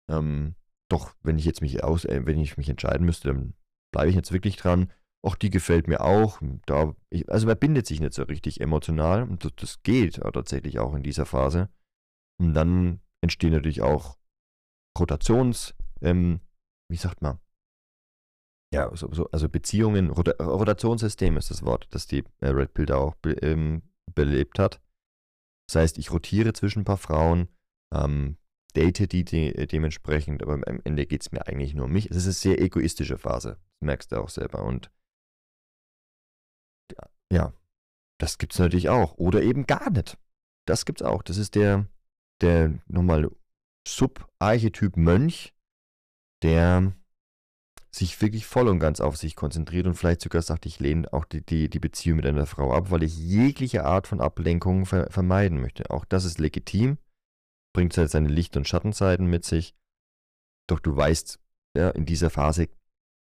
ähm, doch, wenn ich jetzt mich aus, äh, wenn ich mich entscheiden müsste, dann bleibe ich jetzt wirklich dran. Auch die gefällt mir auch. Da, ich, also man bindet sich nicht so richtig emotional und das, das geht tatsächlich auch in dieser Phase. Und dann entstehen natürlich auch Rotations, ähm, wie sagt man? Ja, so, so, also Beziehungen, Rot Rotationssystem ist das Wort, das die äh, Red Pill da auch ähm, belebt hat. Das heißt, ich rotiere zwischen ein paar Frauen, ähm, date die de dementsprechend, aber am Ende geht es mir eigentlich nur um mich. Es ist eine sehr egoistische Phase, das merkst du auch selber. Und ja, das gibt es natürlich auch. Oder eben gar nicht. Das gibt es auch. Das ist der, der nochmal Subarchetyp Mönch, der sich wirklich voll und ganz auf sich konzentriert und vielleicht sogar sagt, ich lehne auch die, die, die Beziehung mit einer Frau ab, weil ich jegliche Art von Ablenkung ver vermeiden möchte. Auch das ist legitim, bringt halt seine Licht- und Schattenseiten mit sich. Doch du weißt, ja, in dieser Phase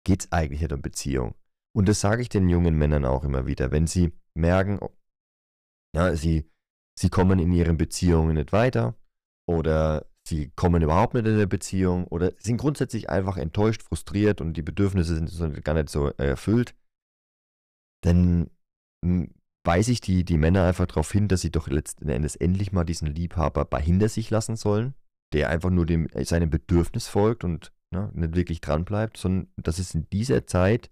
geht es eigentlich nicht um Beziehung. Und das sage ich den jungen Männern auch immer wieder, wenn sie merken, oh, ja, sie, sie kommen in ihren Beziehungen nicht weiter oder sie kommen überhaupt nicht in eine Beziehung oder sind grundsätzlich einfach enttäuscht, frustriert und die Bedürfnisse sind gar nicht so erfüllt, dann hm, weise ich die, die Männer einfach darauf hin, dass sie doch letzten Endes endlich mal diesen Liebhaber bei hinter sich lassen sollen, der einfach nur dem, seinem Bedürfnis folgt und ne, nicht wirklich dranbleibt, sondern dass es in dieser Zeit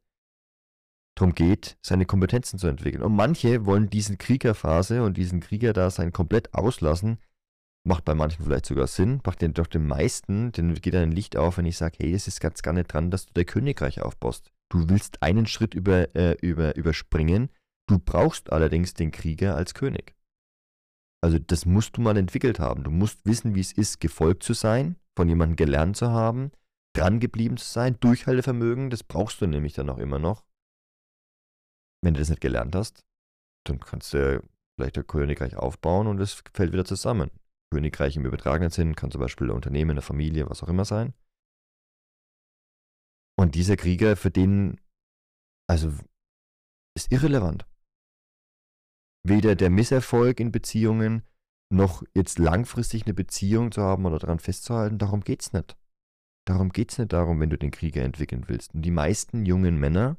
darum geht, seine Kompetenzen zu entwickeln. Und manche wollen diesen Kriegerphase und diesen Kriegerdasein komplett auslassen. Macht bei manchen vielleicht sogar Sinn, macht den doch den meisten, den geht ein Licht auf, wenn ich sage, hey, es ist ganz gar nicht dran, dass du dein Königreich aufbaust. Du willst einen Schritt über, äh, über, überspringen, du brauchst allerdings den Krieger als König. Also das musst du mal entwickelt haben. Du musst wissen, wie es ist, gefolgt zu sein, von jemandem gelernt zu haben, dran geblieben zu sein, Durchhaltevermögen, das brauchst du nämlich dann auch immer noch. Wenn du das nicht gelernt hast, dann kannst du vielleicht ein Königreich aufbauen und es fällt wieder zusammen. Königreich im übertragenen Sinn kann zum Beispiel ein Unternehmen, eine Familie, was auch immer sein. Und dieser Krieger, für den, also, ist irrelevant. Weder der Misserfolg in Beziehungen, noch jetzt langfristig eine Beziehung zu haben oder daran festzuhalten, darum geht's nicht. Darum geht's nicht darum, wenn du den Krieger entwickeln willst. Und die meisten jungen Männer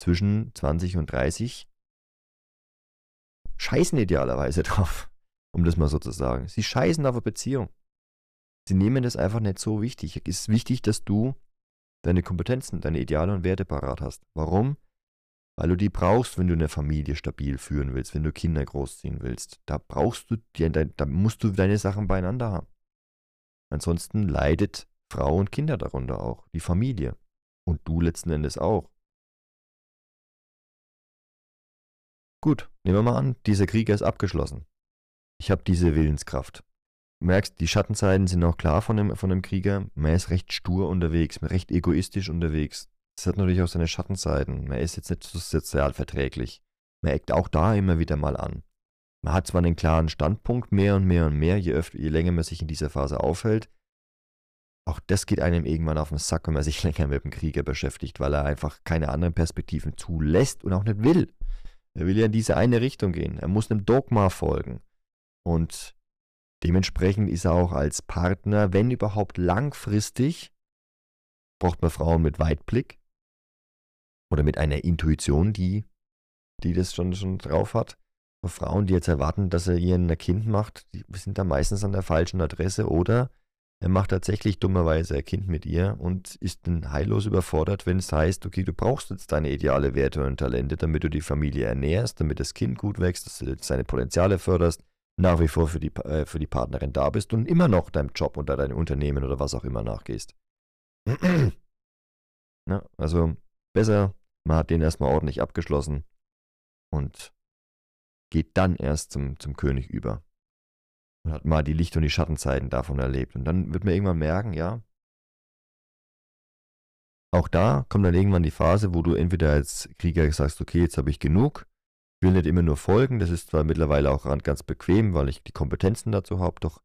zwischen 20 und 30 scheißen idealerweise drauf, um das mal so zu sagen. Sie scheißen auf eine Beziehung. Sie nehmen das einfach nicht so wichtig. Es ist wichtig, dass du deine Kompetenzen, deine Ideale und Werte parat hast. Warum? Weil du die brauchst, wenn du eine Familie stabil führen willst, wenn du Kinder großziehen willst. Da brauchst du, da musst du deine Sachen beieinander haben. Ansonsten leidet Frau und Kinder darunter auch, die Familie. Und du letzten Endes auch. Gut, nehmen wir mal an, dieser Krieg ist abgeschlossen. Ich habe diese Willenskraft. Du merkst, die Schattenseiten sind auch klar von dem, von dem Krieger. Man ist recht stur unterwegs, recht egoistisch unterwegs. Das hat natürlich auch seine Schattenseiten. Man ist jetzt nicht so sozial verträglich. Man eckt auch da immer wieder mal an. Man hat zwar einen klaren Standpunkt, mehr und mehr und mehr, je, öfter, je länger man sich in dieser Phase aufhält. Auch das geht einem irgendwann auf den Sack, wenn man sich länger mit dem Krieger beschäftigt, weil er einfach keine anderen Perspektiven zulässt und auch nicht will. Er will ja in diese eine Richtung gehen. Er muss einem Dogma folgen. Und dementsprechend ist er auch als Partner, wenn überhaupt langfristig, braucht man Frauen mit Weitblick oder mit einer Intuition, die, die das schon, schon drauf hat. Und Frauen, die jetzt erwarten, dass er ihren ein Kind macht, die sind da meistens an der falschen Adresse oder er macht tatsächlich dummerweise ein Kind mit ihr und ist dann heillos überfordert, wenn es heißt, okay, du brauchst jetzt deine ideale Werte und Talente, damit du die Familie ernährst, damit das Kind gut wächst, dass du seine Potenziale förderst, nach wie vor für die, äh, für die Partnerin da bist und immer noch deinem Job oder deinem Unternehmen oder was auch immer nachgehst. ja, also besser, man hat den erstmal ordentlich abgeschlossen und geht dann erst zum, zum König über. Und hat mal die Licht- und die Schattenzeiten davon erlebt. Und dann wird man irgendwann merken, ja, auch da kommt dann irgendwann die Phase, wo du entweder als Krieger sagst, okay, jetzt habe ich genug, will nicht immer nur folgen, das ist zwar mittlerweile auch ganz bequem, weil ich die Kompetenzen dazu habe, doch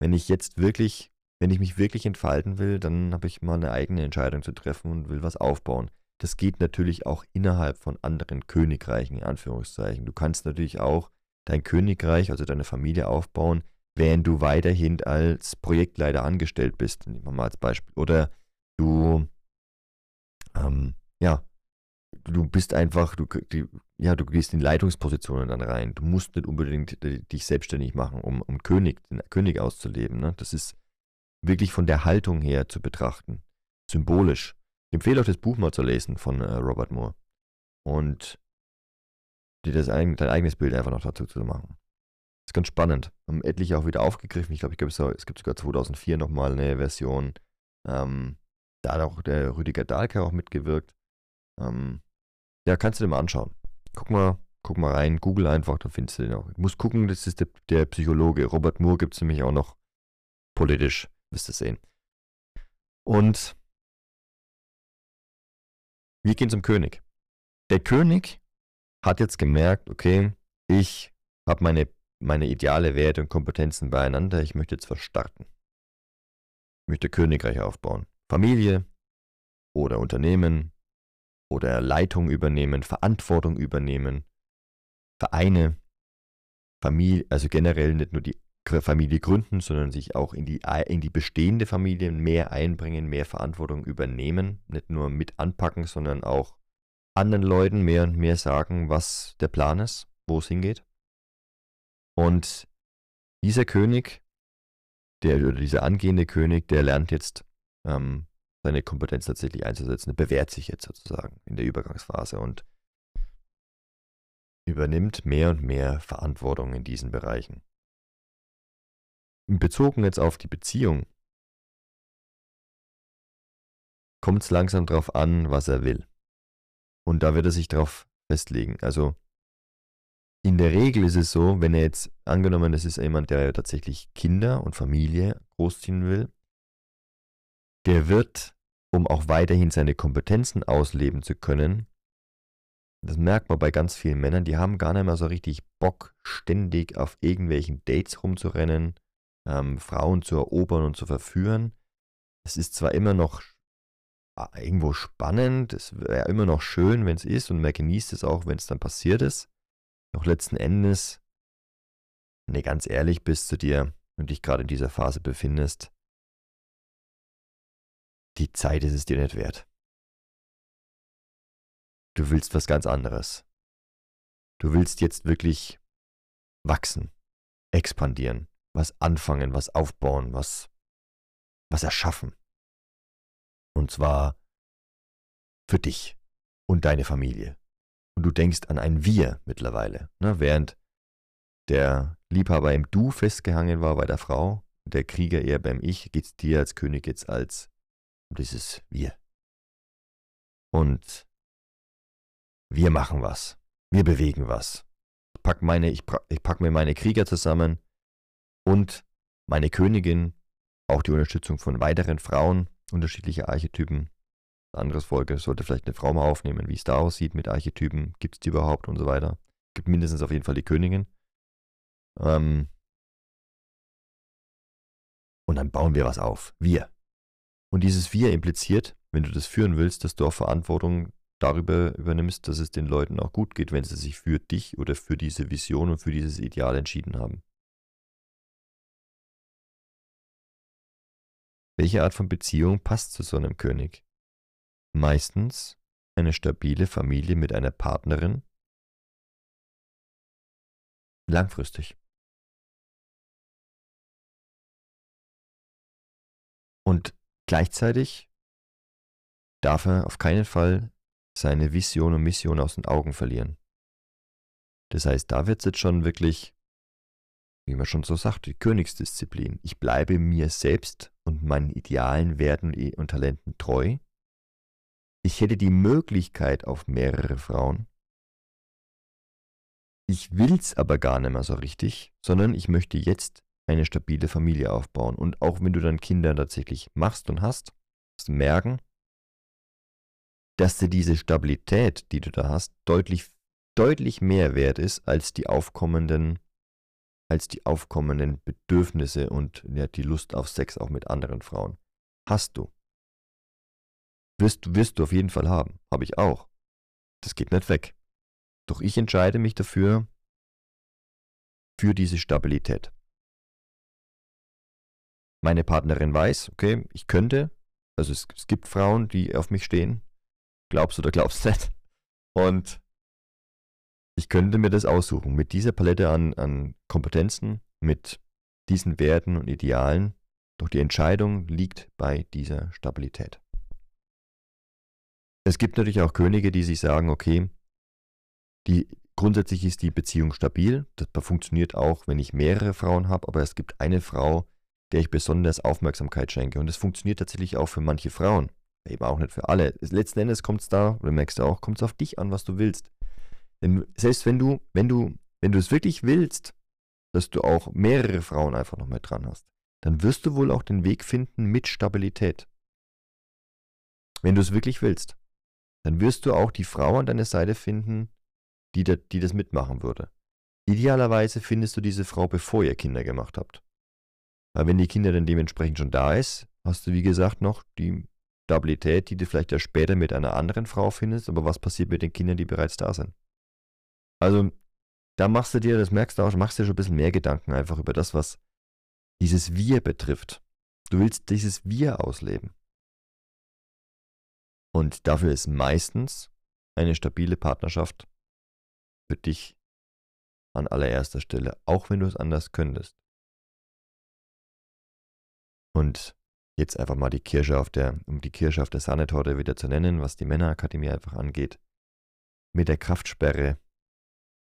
wenn ich jetzt wirklich, wenn ich mich wirklich entfalten will, dann habe ich mal eine eigene Entscheidung zu treffen und will was aufbauen. Das geht natürlich auch innerhalb von anderen Königreichen, in Anführungszeichen. Du kannst natürlich auch dein Königreich, also deine Familie aufbauen, während du weiterhin als Projektleiter angestellt bist, nehmen wir mal als Beispiel. Oder du ähm, ja, du bist einfach, du, die, ja, du gehst in Leitungspositionen dann rein. Du musst nicht unbedingt dich selbstständig machen, um, um König, den König auszuleben. Ne? Das ist wirklich von der Haltung her zu betrachten. Symbolisch. Ich empfehle auch das Buch mal zu lesen von äh, Robert Moore. Und dir das, dein eigenes Bild einfach noch dazu zu machen. Das ist ganz spannend. Haben etliche auch wieder aufgegriffen. Ich glaube, ich glaube, es gibt sogar 2004 nochmal eine Version. Ähm, da hat auch der Rüdiger Dahlke auch mitgewirkt. Ähm, ja, kannst du dir mal anschauen. Guck mal, guck mal rein, google einfach, da findest du den auch. Ich muss gucken, das ist der, der Psychologe. Robert Moore gibt es nämlich auch noch politisch, wirst du sehen. Und wir gehen zum König. Der König hat jetzt gemerkt, okay, ich habe meine, meine ideale Werte und Kompetenzen beieinander, ich möchte jetzt was starten. Ich möchte Königreich aufbauen. Familie oder Unternehmen oder Leitung übernehmen, Verantwortung übernehmen, Vereine, Familie, also generell nicht nur die Familie gründen, sondern sich auch in die, in die bestehende Familie mehr einbringen, mehr Verantwortung übernehmen, nicht nur mit anpacken, sondern auch anderen Leuten mehr und mehr sagen, was der Plan ist, wo es hingeht. Und dieser König, der oder dieser angehende König, der lernt jetzt ähm, seine Kompetenz tatsächlich einzusetzen. Er bewährt sich jetzt sozusagen in der Übergangsphase und übernimmt mehr und mehr Verantwortung in diesen Bereichen. Bezogen jetzt auf die Beziehung kommt es langsam darauf an, was er will. Und da wird er sich darauf festlegen. Also in der Regel ist es so, wenn er jetzt angenommen, das ist jemand, der tatsächlich Kinder und Familie großziehen will, der wird, um auch weiterhin seine Kompetenzen ausleben zu können, das merkt man bei ganz vielen Männern, die haben gar nicht mehr so richtig Bock, ständig auf irgendwelchen Dates rumzurennen, ähm, Frauen zu erobern und zu verführen. Es ist zwar immer noch irgendwo spannend, es wäre immer noch schön, wenn es ist und man genießt es auch, wenn es dann passiert ist. Doch letzten Endes, wenn du ganz ehrlich bist zu dir und dich gerade in dieser Phase befindest, die Zeit ist es dir nicht wert. Du willst was ganz anderes. Du willst jetzt wirklich wachsen, expandieren, was anfangen, was aufbauen, was, was erschaffen. Und zwar für dich und deine Familie. Und du denkst an ein Wir mittlerweile. Ne? Während der Liebhaber im Du festgehangen war bei der Frau, der Krieger eher beim Ich, geht es dir als König jetzt als dieses Wir. Und wir machen was. Wir bewegen was. Ich pack, meine, ich, ich pack mir meine Krieger zusammen und meine Königin, auch die Unterstützung von weiteren Frauen unterschiedlicher Archetypen. Anderes Folge sollte vielleicht eine Frau mal aufnehmen, wie es da aussieht mit Archetypen, gibt es die überhaupt und so weiter. Gibt mindestens auf jeden Fall die Königin. Ähm und dann bauen wir was auf. Wir. Und dieses Wir impliziert, wenn du das führen willst, dass du auch Verantwortung darüber übernimmst, dass es den Leuten auch gut geht, wenn sie sich für dich oder für diese Vision und für dieses Ideal entschieden haben. Welche Art von Beziehung passt zu so einem König? Meistens eine stabile Familie mit einer Partnerin. Langfristig. Und Gleichzeitig darf er auf keinen Fall seine Vision und Mission aus den Augen verlieren. Das heißt, da wird es jetzt schon wirklich wie man schon so sagt, die Königsdisziplin. Ich bleibe mir selbst und meinen idealen Werten und Talenten treu. Ich hätte die Möglichkeit auf mehrere Frauen. Ich will's aber gar nicht mehr so richtig, sondern ich möchte jetzt eine stabile Familie aufbauen. Und auch wenn du dann Kinder tatsächlich machst und hast, wirst du merken, dass dir diese Stabilität, die du da hast, deutlich, deutlich mehr wert ist als die aufkommenden, als die aufkommenden Bedürfnisse und ja, die Lust auf Sex auch mit anderen Frauen. Hast du. Wirst, wirst du auf jeden Fall haben. Habe ich auch. Das geht nicht weg. Doch ich entscheide mich dafür, für diese Stabilität. Meine Partnerin weiß, okay, ich könnte, also es, es gibt Frauen, die auf mich stehen, glaubst oder glaubst nicht. Und ich könnte mir das aussuchen. Mit dieser Palette an, an Kompetenzen, mit diesen Werten und Idealen. Doch die Entscheidung liegt bei dieser Stabilität. Es gibt natürlich auch Könige, die sich sagen, okay, die, grundsätzlich ist die Beziehung stabil. Das funktioniert auch, wenn ich mehrere Frauen habe, aber es gibt eine Frau, der ich besonders Aufmerksamkeit schenke. Und das funktioniert tatsächlich auch für manche Frauen eben auch nicht für alle. Letzten Endes kommt es da, oder merkst du auch, kommt es auf dich an, was du willst. Denn selbst wenn du, wenn du, wenn du es wirklich willst, dass du auch mehrere Frauen einfach noch mit dran hast, dann wirst du wohl auch den Weg finden mit Stabilität. Wenn du es wirklich willst, dann wirst du auch die Frau an deiner Seite finden, die, da, die das mitmachen würde. Idealerweise findest du diese Frau, bevor ihr Kinder gemacht habt. Weil wenn die Kinder dann dementsprechend schon da ist, hast du wie gesagt noch die Stabilität, die du vielleicht ja später mit einer anderen Frau findest, aber was passiert mit den Kindern, die bereits da sind? Also, da machst du dir, das merkst du auch, machst dir schon ein bisschen mehr Gedanken einfach über das, was dieses Wir betrifft. Du willst dieses Wir ausleben. Und dafür ist meistens eine stabile Partnerschaft für dich an allererster Stelle, auch wenn du es anders könntest. Und jetzt einfach mal die Kirsche auf der, um die Kirsche auf der Sahnetorte wieder zu nennen, was die Männerakademie einfach angeht, mit der Kraftsperre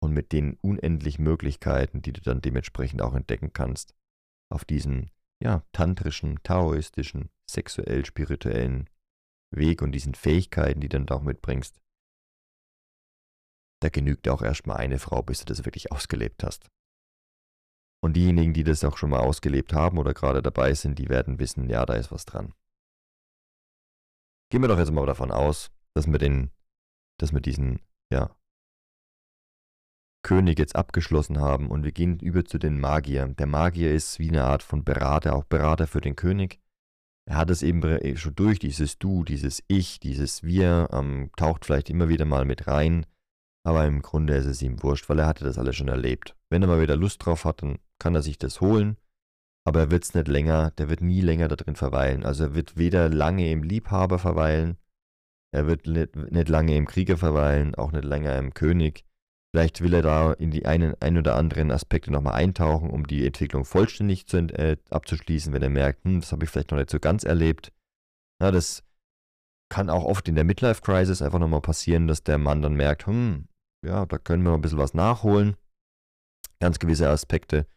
und mit den unendlich Möglichkeiten, die du dann dementsprechend auch entdecken kannst, auf diesem, ja, tantrischen, taoistischen, sexuell-spirituellen Weg und diesen Fähigkeiten, die du dann auch mitbringst. Da genügt auch erstmal eine Frau, bis du das wirklich ausgelebt hast. Und diejenigen, die das auch schon mal ausgelebt haben oder gerade dabei sind, die werden wissen, ja, da ist was dran. Gehen wir doch jetzt mal davon aus, dass wir den, dass wir diesen, ja, König jetzt abgeschlossen haben und wir gehen über zu den Magiern. Der Magier ist wie eine Art von Berater, auch Berater für den König. Er hat es eben schon durch, dieses Du, dieses Ich, dieses Wir, ähm, taucht vielleicht immer wieder mal mit rein, aber im Grunde ist es ihm wurscht, weil er hatte das alles schon erlebt. Wenn er mal wieder Lust drauf hat, dann kann er sich das holen, aber er wird es nicht länger, der wird nie länger da drin verweilen. Also er wird weder lange im Liebhaber verweilen, er wird nicht, nicht lange im Krieger verweilen, auch nicht länger im König. Vielleicht will er da in die einen, ein oder anderen Aspekte nochmal eintauchen, um die Entwicklung vollständig zu, äh, abzuschließen, wenn er merkt, hm, das habe ich vielleicht noch nicht so ganz erlebt. Ja, das kann auch oft in der Midlife-Crisis einfach nochmal passieren, dass der Mann dann merkt, hm, ja, da können wir noch ein bisschen was nachholen. Ganz gewisse Aspekte.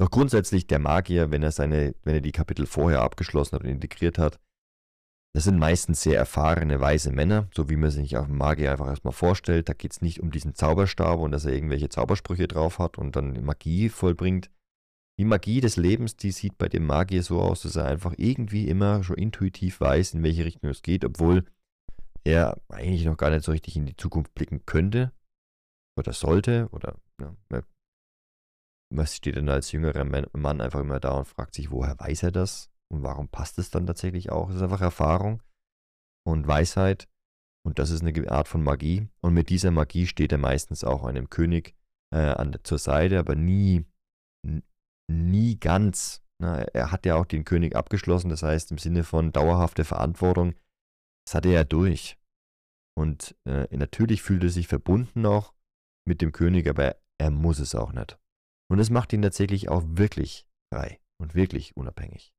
Doch grundsätzlich der Magier, wenn er seine, wenn er die Kapitel vorher abgeschlossen hat und integriert hat, das sind meistens sehr erfahrene, weise Männer, so wie man sich auch einen Magier einfach erstmal vorstellt. Da geht es nicht um diesen Zauberstab und dass er irgendwelche Zaubersprüche drauf hat und dann Magie vollbringt. Die Magie des Lebens, die sieht bei dem Magier so aus, dass er einfach irgendwie immer schon intuitiv weiß, in welche Richtung es geht, obwohl er eigentlich noch gar nicht so richtig in die Zukunft blicken könnte oder sollte oder ja, was steht denn als jüngerer Mann einfach immer da und fragt sich, woher weiß er das? Und warum passt es dann tatsächlich auch? Es ist einfach Erfahrung und Weisheit. Und das ist eine Art von Magie. Und mit dieser Magie steht er meistens auch einem König äh, an, zur Seite, aber nie, nie ganz. Na, er hat ja auch den König abgeschlossen, das heißt im Sinne von dauerhafte Verantwortung. Das hat er ja durch. Und äh, natürlich fühlt er sich verbunden auch mit dem König, aber er muss es auch nicht. Und es macht ihn tatsächlich auch wirklich frei und wirklich unabhängig.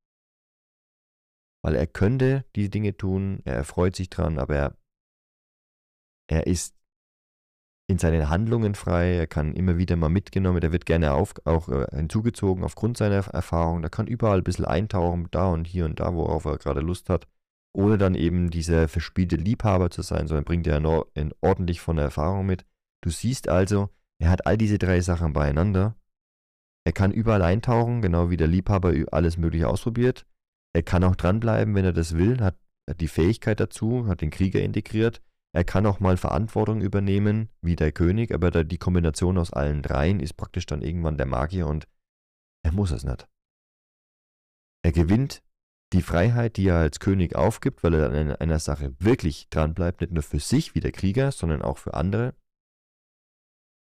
Weil er könnte die Dinge tun, er erfreut sich dran, aber er, er ist in seinen Handlungen frei, er kann immer wieder mal mitgenommen, der wird gerne auf, auch äh, hinzugezogen aufgrund seiner Erfahrung, der kann überall ein bisschen eintauchen, da und hier und da, worauf er gerade Lust hat, ohne dann eben dieser verspielte Liebhaber zu sein, sondern bringt er ordentlich von der Erfahrung mit. Du siehst also, er hat all diese drei Sachen beieinander. Er kann überall eintauchen, genau wie der Liebhaber alles Mögliche ausprobiert. Er kann auch dranbleiben, wenn er das will, hat, die Fähigkeit dazu, hat den Krieger integriert. Er kann auch mal Verantwortung übernehmen, wie der König, aber die Kombination aus allen dreien ist praktisch dann irgendwann der Magier und er muss es nicht. Er gewinnt die Freiheit, die er als König aufgibt, weil er an einer, einer Sache wirklich dranbleibt, nicht nur für sich wie der Krieger, sondern auch für andere,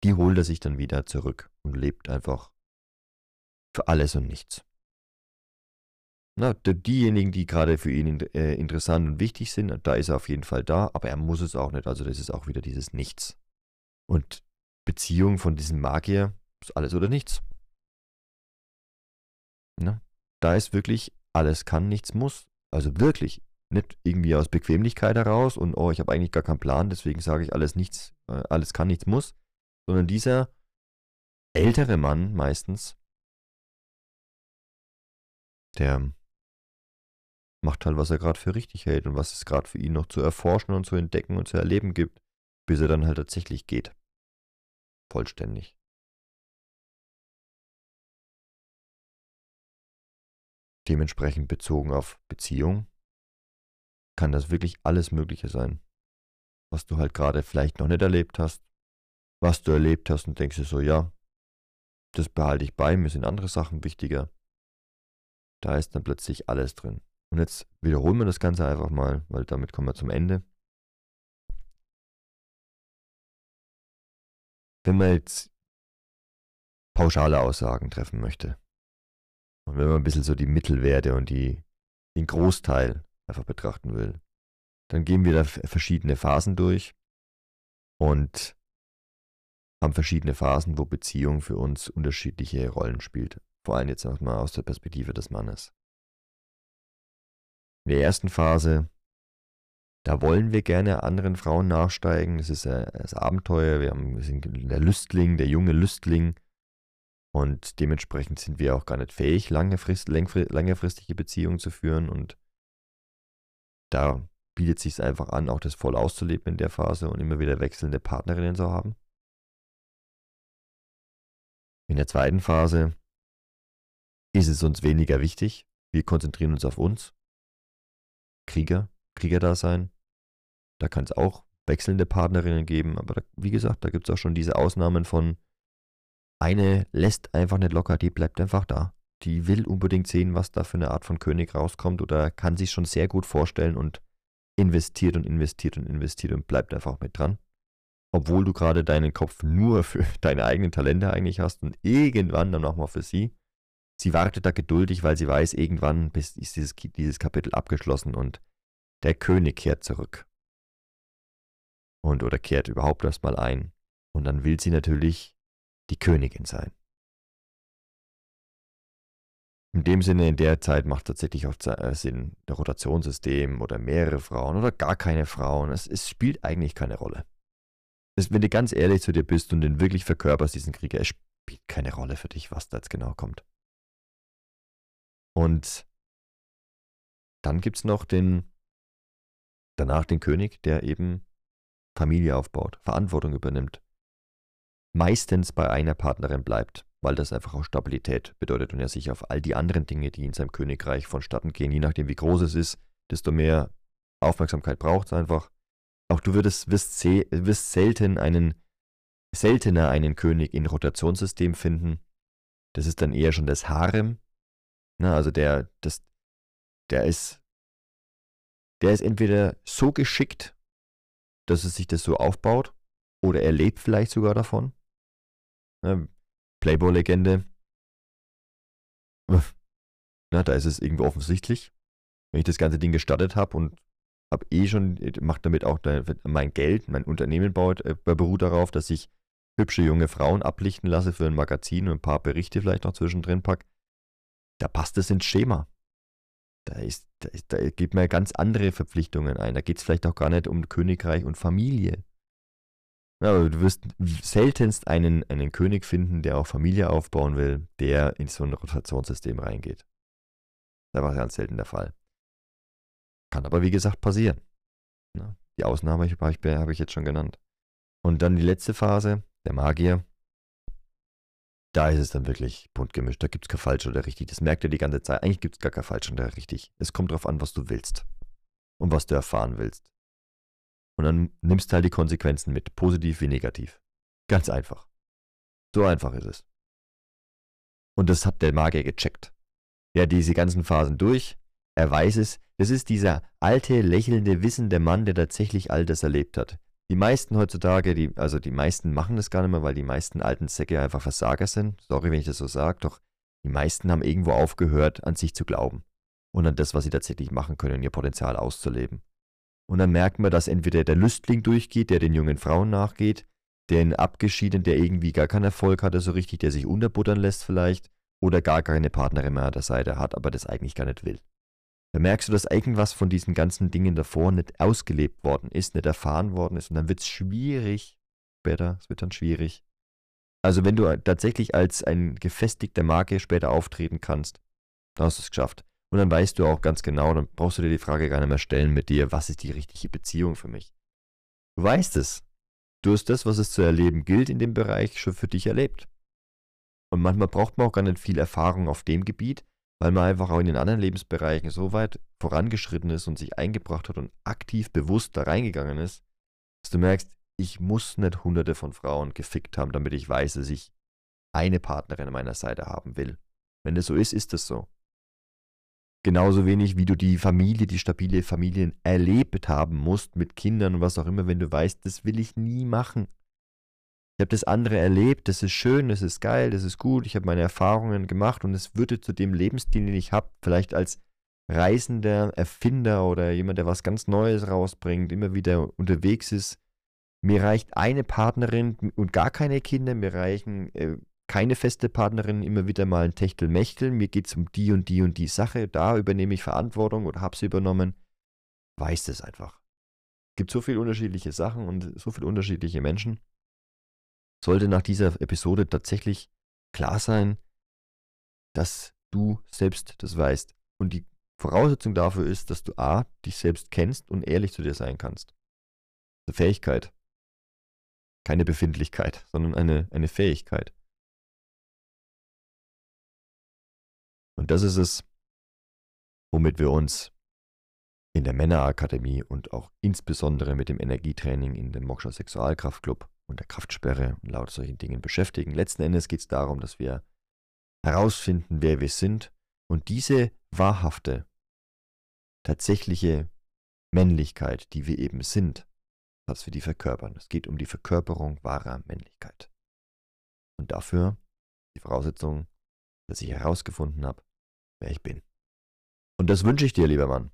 die holt er sich dann wieder zurück und lebt einfach für alles und nichts. Na, diejenigen, die gerade für ihn äh, interessant und wichtig sind, da ist er auf jeden Fall da, aber er muss es auch nicht. Also das ist auch wieder dieses Nichts. Und Beziehung von diesem Magier ist alles oder nichts. Na, da ist wirklich alles kann, nichts muss. Also wirklich. Nicht irgendwie aus Bequemlichkeit heraus und oh, ich habe eigentlich gar keinen Plan, deswegen sage ich alles nichts, äh, alles kann, nichts muss. Sondern dieser ältere Mann meistens, der macht halt, was er gerade für richtig hält und was es gerade für ihn noch zu erforschen und zu entdecken und zu erleben gibt, bis er dann halt tatsächlich geht. Vollständig. Dementsprechend bezogen auf Beziehung kann das wirklich alles Mögliche sein. Was du halt gerade vielleicht noch nicht erlebt hast, was du erlebt hast und denkst dir so, ja, das behalte ich bei, mir sind andere Sachen wichtiger. Da ist dann plötzlich alles drin. Und jetzt wiederholen wir das Ganze einfach mal, weil damit kommen wir zum Ende. Wenn man jetzt pauschale Aussagen treffen möchte und wenn man ein bisschen so die Mittelwerte und die, den Großteil einfach betrachten will, dann gehen wir da verschiedene Phasen durch und haben verschiedene Phasen, wo Beziehung für uns unterschiedliche Rollen spielt. Vor allem jetzt nochmal aus der Perspektive des Mannes. In der ersten Phase, da wollen wir gerne anderen Frauen nachsteigen. Das ist das Abenteuer. Wir, haben, wir sind der Lüstling, der junge Lüstling. Und dementsprechend sind wir auch gar nicht fähig, langfristige Beziehungen zu führen. Und da bietet es sich einfach an, auch das voll auszuleben in der Phase und immer wieder wechselnde Partnerinnen zu haben. In der zweiten Phase ist es uns weniger wichtig. Wir konzentrieren uns auf uns. Krieger, Kriegerdasein. Da kann es auch wechselnde Partnerinnen geben, aber da, wie gesagt, da gibt es auch schon diese Ausnahmen von eine lässt einfach nicht locker, die bleibt einfach da. Die will unbedingt sehen, was da für eine Art von König rauskommt oder kann sich schon sehr gut vorstellen und investiert und investiert und investiert und bleibt einfach mit dran. Obwohl du gerade deinen Kopf nur für deine eigenen Talente eigentlich hast und irgendwann dann nochmal für sie. Sie wartet da geduldig, weil sie weiß, irgendwann ist dieses, dieses Kapitel abgeschlossen und der König kehrt zurück. Und oder kehrt überhaupt erstmal ein. Und dann will sie natürlich die Königin sein. In dem Sinne, in der Zeit macht tatsächlich auch äh, Sinn, ein Rotationssystem oder mehrere Frauen oder gar keine Frauen. Es, es spielt eigentlich keine Rolle. Es, wenn du ganz ehrlich zu dir bist und den wirklich verkörperst, diesen Krieger, es spielt keine Rolle für dich, was da jetzt genau kommt. Und dann gibt es noch den, danach den König, der eben Familie aufbaut, Verantwortung übernimmt. Meistens bei einer Partnerin bleibt, weil das einfach auch Stabilität bedeutet und er sich auf all die anderen Dinge, die in seinem Königreich vonstatten gehen, je nachdem wie groß es ist, desto mehr Aufmerksamkeit braucht es einfach. Auch du würdest, wirst, wirst selten einen, seltener einen König in Rotationssystem finden. Das ist dann eher schon das Harem, Ne, also der, das, der ist, der ist entweder so geschickt, dass es sich das so aufbaut, oder er lebt vielleicht sogar davon. Ne, Playboy-Legende. Na, da ist es irgendwie offensichtlich. Wenn ich das ganze Ding gestartet habe und habe eh schon, macht damit auch mein Geld, mein Unternehmen baut, äh, beruht darauf, dass ich hübsche junge Frauen ablichten lasse für ein Magazin und ein paar Berichte vielleicht noch zwischendrin packe da passt es ins Schema. Da, ist, da, ist, da gibt man ja ganz andere Verpflichtungen ein. Da geht es vielleicht auch gar nicht um Königreich und Familie. aber du wirst seltenst einen, einen König finden, der auch Familie aufbauen will, der in so ein Rotationssystem reingeht. Das war ganz selten der Fall. Kann aber wie gesagt passieren. Die Ausnahme habe ich, hab ich jetzt schon genannt. Und dann die letzte Phase, der Magier. Da ist es dann wirklich bunt gemischt. Da gibt es kein falsch oder richtig. Das merkt ihr die ganze Zeit. Eigentlich gibt es gar kein falsch oder richtig. Es kommt darauf an, was du willst. Und was du erfahren willst. Und dann nimmst du halt die Konsequenzen mit. Positiv wie negativ. Ganz einfach. So einfach ist es. Und das hat der Magier gecheckt. Der hat diese ganzen Phasen durch. Er weiß es. Das ist dieser alte, lächelnde, wissende Mann, der tatsächlich all das erlebt hat. Die meisten heutzutage, die, also die meisten machen das gar nicht mehr, weil die meisten alten Säcke einfach Versager sind. Sorry, wenn ich das so sage, doch die meisten haben irgendwo aufgehört, an sich zu glauben und an das, was sie tatsächlich machen können, ihr Potenzial auszuleben. Und dann merkt man, dass entweder der Lüstling durchgeht, der den jungen Frauen nachgeht, den Abgeschiedenen, der irgendwie gar keinen Erfolg hatte, so richtig, der sich unterbuttern lässt vielleicht, oder gar keine Partnerin mehr an der Seite hat, aber das eigentlich gar nicht will. Da merkst du, dass irgendwas von diesen ganzen Dingen davor nicht ausgelebt worden ist, nicht erfahren worden ist. Und dann wird es schwierig später. Es wird dann schwierig. Also wenn du tatsächlich als ein gefestigter Marke später auftreten kannst, dann hast du es geschafft. Und dann weißt du auch ganz genau, dann brauchst du dir die Frage gar nicht mehr stellen mit dir, was ist die richtige Beziehung für mich. Du weißt es. Du hast das, was es zu erleben gilt in dem Bereich, schon für dich erlebt. Und manchmal braucht man auch gar nicht viel Erfahrung auf dem Gebiet, weil man einfach auch in den anderen Lebensbereichen so weit vorangeschritten ist und sich eingebracht hat und aktiv bewusst da reingegangen ist, dass du merkst, ich muss nicht hunderte von Frauen gefickt haben, damit ich weiß, dass ich eine Partnerin an meiner Seite haben will. Wenn das so ist, ist das so. Genauso wenig, wie du die Familie, die stabile Familien erlebt haben musst mit Kindern und was auch immer, wenn du weißt, das will ich nie machen. Ich habe das andere erlebt, das ist schön, das ist geil, das ist gut, ich habe meine Erfahrungen gemacht und es würde zu dem Lebensstil, den ich habe, vielleicht als Reisender, Erfinder oder jemand, der was ganz Neues rausbringt, immer wieder unterwegs ist. Mir reicht eine Partnerin und gar keine Kinder, mir reichen äh, keine feste Partnerin, immer wieder mal ein Techtelmechtel, mir geht es um die und die und die Sache, da übernehme ich Verantwortung oder habe sie übernommen. Weiß das einfach. Es gibt so viele unterschiedliche Sachen und so viele unterschiedliche Menschen sollte nach dieser Episode tatsächlich klar sein, dass du selbst das weißt. Und die Voraussetzung dafür ist, dass du A, dich selbst kennst und ehrlich zu dir sein kannst. Eine Fähigkeit. Keine Befindlichkeit, sondern eine, eine Fähigkeit. Und das ist es, womit wir uns in der Männerakademie und auch insbesondere mit dem Energietraining in dem Moksha Sexualkraftclub und der Kraftsperre und laut solchen Dingen beschäftigen. Letzten Endes geht es darum, dass wir herausfinden, wer wir sind und diese wahrhafte, tatsächliche Männlichkeit, die wir eben sind, dass wir die verkörpern. Es geht um die Verkörperung wahrer Männlichkeit. Und dafür die Voraussetzung, dass ich herausgefunden habe, wer ich bin. Und das wünsche ich dir, lieber Mann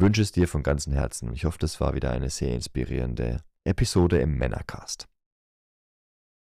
wünsche es dir von ganzem Herzen. Ich hoffe, das war wieder eine sehr inspirierende Episode im Männercast.